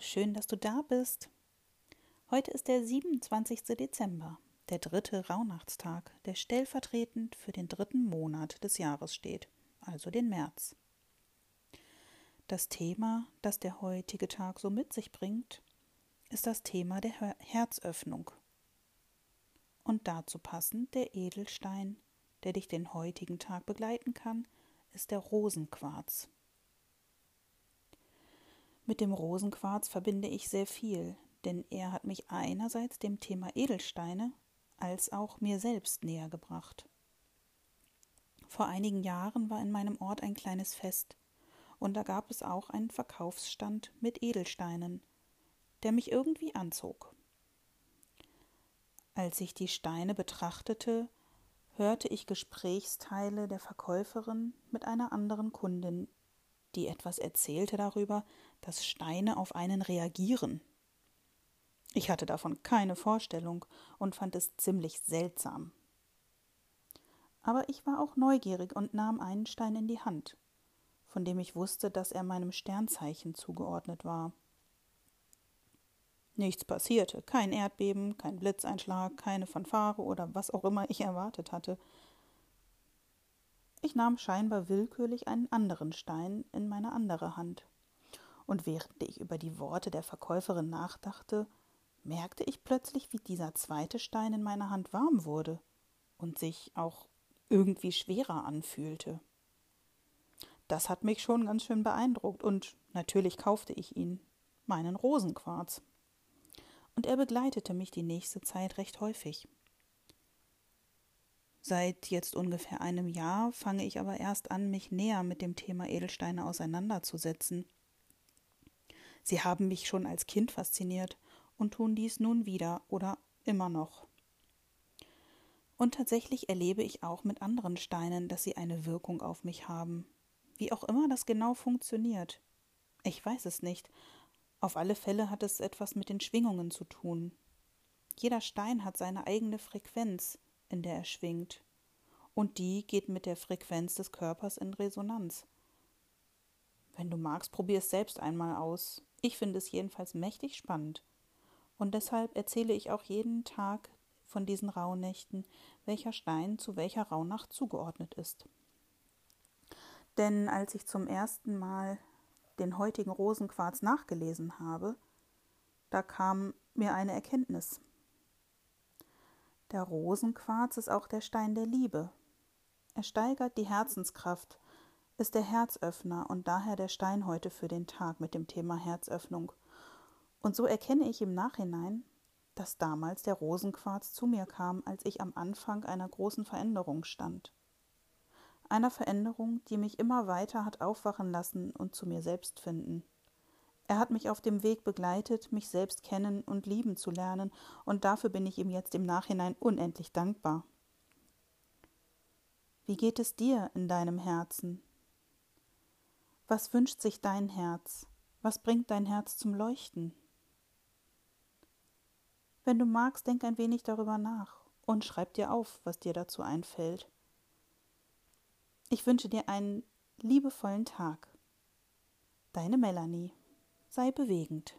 schön, dass du da bist. Heute ist der 27. Dezember, der dritte Rauhnachtstag, der stellvertretend für den dritten Monat des Jahres steht, also den März. Das Thema, das der heutige Tag so mit sich bringt, ist das Thema der Herzöffnung. Und dazu passend der Edelstein, der dich den heutigen Tag begleiten kann, ist der Rosenquarz. Mit dem Rosenquarz verbinde ich sehr viel, denn er hat mich einerseits dem Thema Edelsteine als auch mir selbst näher gebracht. Vor einigen Jahren war in meinem Ort ein kleines Fest, und da gab es auch einen Verkaufsstand mit Edelsteinen, der mich irgendwie anzog. Als ich die Steine betrachtete, hörte ich Gesprächsteile der Verkäuferin mit einer anderen Kundin die etwas erzählte darüber, dass Steine auf einen reagieren. Ich hatte davon keine Vorstellung und fand es ziemlich seltsam. Aber ich war auch neugierig und nahm einen Stein in die Hand, von dem ich wusste, dass er meinem Sternzeichen zugeordnet war. Nichts passierte, kein Erdbeben, kein Blitzeinschlag, keine Fanfare oder was auch immer ich erwartet hatte. Ich nahm scheinbar willkürlich einen anderen Stein in meine andere Hand. Und während ich über die Worte der Verkäuferin nachdachte, merkte ich plötzlich, wie dieser zweite Stein in meiner Hand warm wurde und sich auch irgendwie schwerer anfühlte. Das hat mich schon ganz schön beeindruckt und natürlich kaufte ich ihn, meinen Rosenquarz. Und er begleitete mich die nächste Zeit recht häufig. Seit jetzt ungefähr einem Jahr fange ich aber erst an, mich näher mit dem Thema Edelsteine auseinanderzusetzen. Sie haben mich schon als Kind fasziniert und tun dies nun wieder oder immer noch. Und tatsächlich erlebe ich auch mit anderen Steinen, dass sie eine Wirkung auf mich haben. Wie auch immer das genau funktioniert. Ich weiß es nicht. Auf alle Fälle hat es etwas mit den Schwingungen zu tun. Jeder Stein hat seine eigene Frequenz, in der er schwingt, und die geht mit der Frequenz des Körpers in Resonanz. Wenn du magst, probier es selbst einmal aus. Ich finde es jedenfalls mächtig spannend. Und deshalb erzähle ich auch jeden Tag von diesen Rauhnächten, welcher Stein zu welcher Rauhnacht zugeordnet ist. Denn als ich zum ersten Mal den heutigen Rosenquarz nachgelesen habe, da kam mir eine Erkenntnis. Der Rosenquarz ist auch der Stein der Liebe. Er steigert die Herzenskraft, ist der Herzöffner und daher der Stein heute für den Tag mit dem Thema Herzöffnung. Und so erkenne ich im Nachhinein, dass damals der Rosenquarz zu mir kam, als ich am Anfang einer großen Veränderung stand. Einer Veränderung, die mich immer weiter hat aufwachen lassen und zu mir selbst finden. Er hat mich auf dem Weg begleitet, mich selbst kennen und lieben zu lernen, und dafür bin ich ihm jetzt im Nachhinein unendlich dankbar. Wie geht es dir in deinem Herzen? Was wünscht sich dein Herz? Was bringt dein Herz zum Leuchten? Wenn du magst, denk ein wenig darüber nach und schreib dir auf, was dir dazu einfällt. Ich wünsche dir einen liebevollen Tag. Deine Melanie sei bewegend.